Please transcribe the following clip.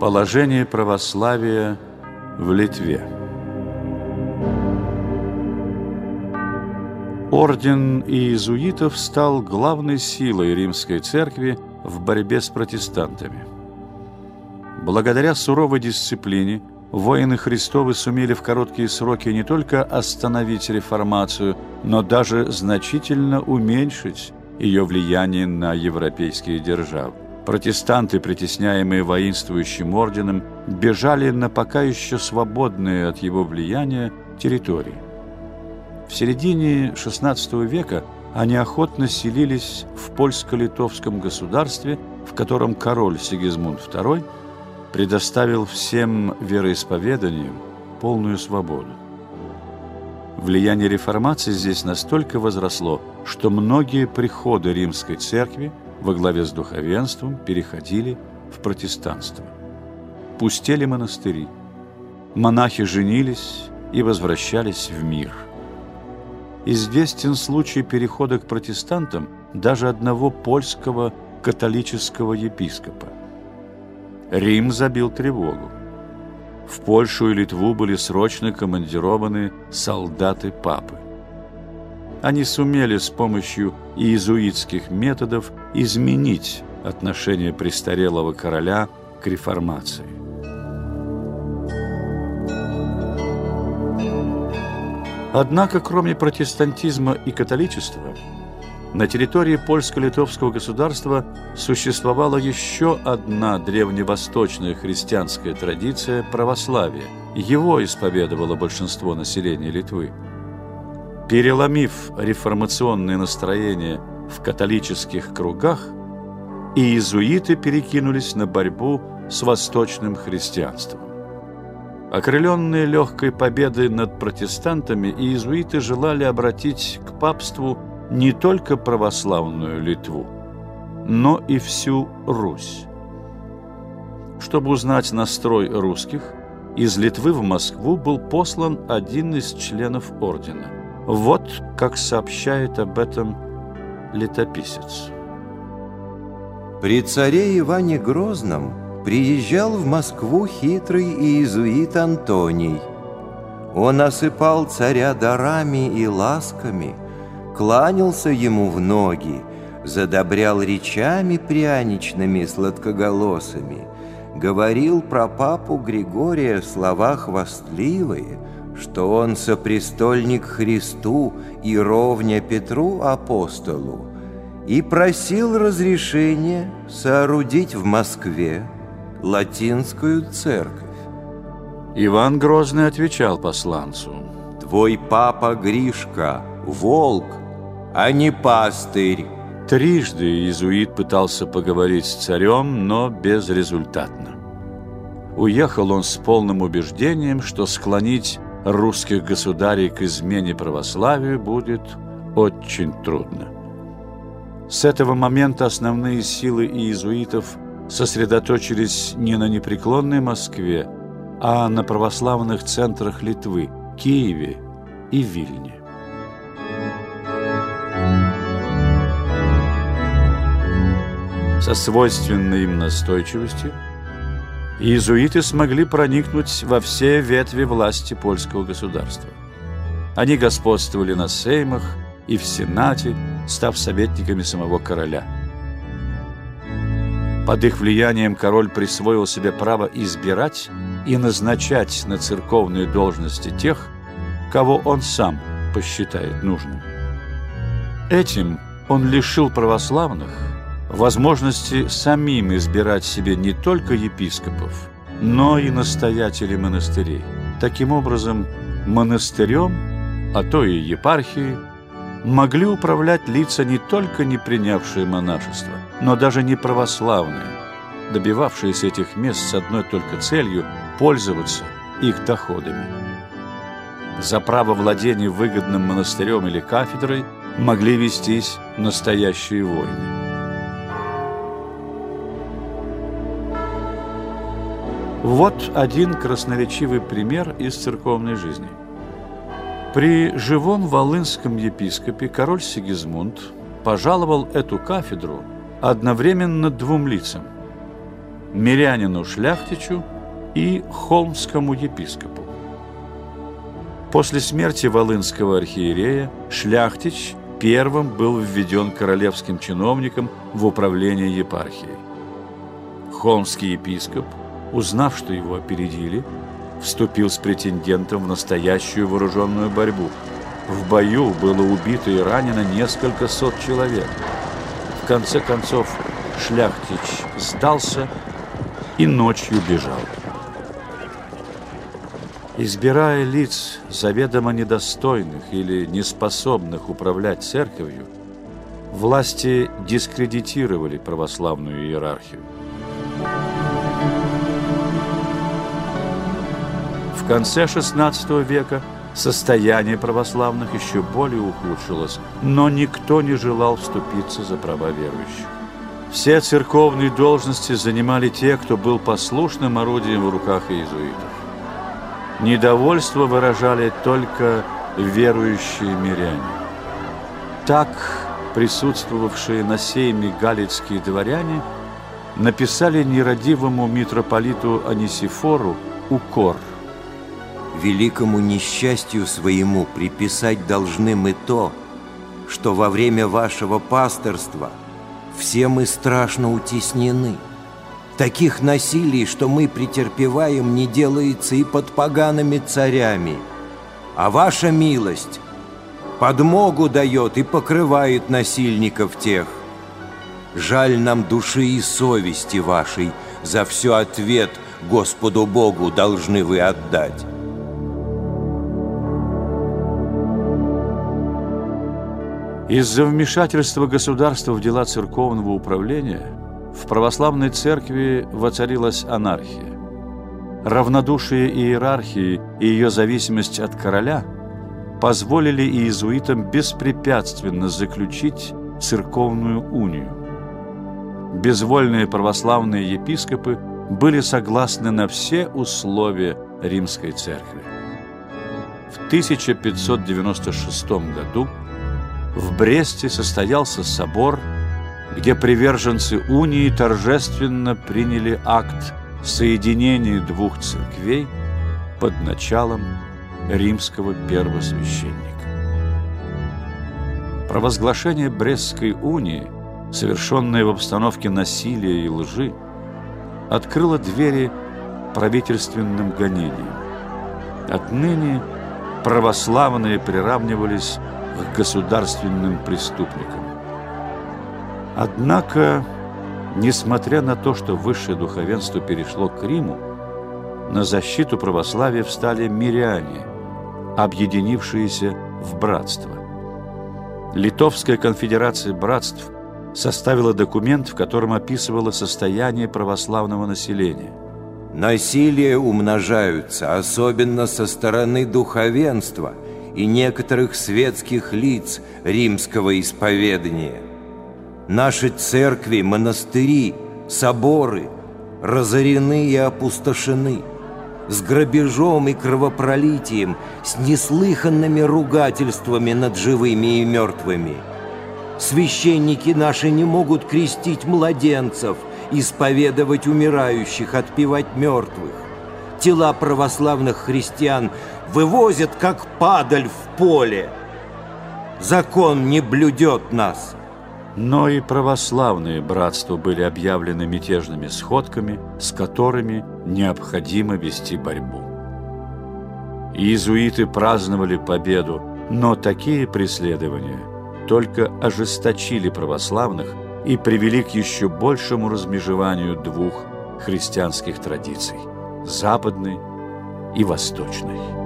Положение православия в Литве Орден иезуитов стал главной силой римской церкви в борьбе с протестантами. Благодаря суровой дисциплине воины Христовы сумели в короткие сроки не только остановить реформацию, но даже значительно уменьшить ее влияние на европейские державы. Протестанты, притесняемые воинствующим орденом, бежали на пока еще свободные от его влияния территории. В середине XVI века они охотно селились в польско-литовском государстве, в котором король Сигизмунд II предоставил всем вероисповеданиям полную свободу. Влияние реформации здесь настолько возросло, что многие приходы римской церкви – во главе с духовенством переходили в протестанство. Пустели монастыри. Монахи женились и возвращались в мир. Известен случай перехода к протестантам даже одного польского католического епископа. Рим забил тревогу. В Польшу и Литву были срочно командированы солдаты папы они сумели с помощью иезуитских методов изменить отношение престарелого короля к реформации. Однако, кроме протестантизма и католичества, на территории польско-литовского государства существовала еще одна древневосточная христианская традиция – православия. Его исповедовало большинство населения Литвы – Переломив реформационные настроения в католических кругах, иезуиты перекинулись на борьбу с восточным христианством. Окрыленные легкой победой над протестантами, иезуиты желали обратить к папству не только православную Литву, но и всю Русь. Чтобы узнать настрой русских, из Литвы в Москву был послан один из членов ордена – вот как сообщает об этом летописец. При царе Иване Грозном приезжал в Москву хитрый иезуит Антоний. Он осыпал царя дарами и ласками, кланялся ему в ноги, задобрял речами пряничными сладкоголосыми, говорил про папу Григория слова хвастливые – что он сопрестольник Христу и ровня Петру апостолу, и просил разрешения соорудить в Москве латинскую церковь. Иван Грозный отвечал посланцу. «Твой папа Гришка – волк, а не пастырь». Трижды иезуит пытался поговорить с царем, но безрезультатно. Уехал он с полным убеждением, что склонить русских государей к измене православию будет очень трудно. С этого момента основные силы иезуитов сосредоточились не на непреклонной Москве, а на православных центрах Литвы – Киеве и Вильне. Со свойственной им настойчивостью иезуиты смогли проникнуть во все ветви власти польского государства. Они господствовали на сеймах и в Сенате, став советниками самого короля. Под их влиянием король присвоил себе право избирать и назначать на церковные должности тех, кого он сам посчитает нужным. Этим он лишил православных возможности самим избирать себе не только епископов, но и настоятелей монастырей. Таким образом, монастырем, а то и епархией, могли управлять лица не только не принявшие монашество, но даже не православные, добивавшиеся этих мест с одной только целью – пользоваться их доходами. За право владения выгодным монастырем или кафедрой могли вестись настоящие войны. Вот один красноречивый пример из церковной жизни. При живом волынском епископе король Сигизмунд пожаловал эту кафедру одновременно двум лицам. мирянину Шляхтичу и холмскому епископу. После смерти волынского архиерея Шляхтич первым был введен королевским чиновником в управление епархией. Холмский епископ, узнав, что его опередили, вступил с претендентом в настоящую вооруженную борьбу. В бою было убито и ранено несколько сот человек. В конце концов, Шляхтич сдался и ночью бежал. Избирая лиц, заведомо недостойных или неспособных управлять церковью, власти дискредитировали православную иерархию. В конце XVI века состояние православных еще более ухудшилось, но никто не желал вступиться за права верующих. Все церковные должности занимали те, кто был послушным орудием в руках иезуитов. Недовольство выражали только верующие миряне. Так присутствовавшие на сейме галицкие дворяне написали нерадивому митрополиту Анисифору укор. Великому несчастью своему приписать должны мы то, что во время вашего пасторства все мы страшно утеснены – Таких насилий, что мы претерпеваем, не делается и под погаными царями. А ваша милость подмогу дает и покрывает насильников тех. Жаль нам души и совести вашей, за все ответ Господу Богу должны вы отдать. Из-за вмешательства государства в дела церковного управления – в православной церкви воцарилась анархия. Равнодушие иерархии и ее зависимость от короля позволили иезуитам беспрепятственно заключить церковную унию. Безвольные православные епископы были согласны на все условия римской церкви. В 1596 году в Бресте состоялся собор – где приверженцы унии торжественно приняли акт соединения двух церквей под началом римского первосвященника. Провозглашение Брестской унии, совершенное в обстановке насилия и лжи, открыло двери правительственным гонениям. Отныне православные приравнивались к государственным преступникам. Однако, несмотря на то, что высшее духовенство перешло к Риму, на защиту православия встали миряне, объединившиеся в братство. Литовская конфедерация братств составила документ, в котором описывала состояние православного населения. Насилие умножаются, особенно со стороны духовенства и некоторых светских лиц римского исповедания – Наши церкви, монастыри, соборы разорены и опустошены. С грабежом и кровопролитием, с неслыханными ругательствами над живыми и мертвыми. Священники наши не могут крестить младенцев, исповедовать умирающих, отпевать мертвых. Тела православных христиан вывозят, как падаль в поле. Закон не блюдет нас – но и православные братства были объявлены мятежными сходками, с которыми необходимо вести борьбу. Иезуиты праздновали победу, но такие преследования только ожесточили православных и привели к еще большему размежеванию двух христианских традиций – западной и восточной.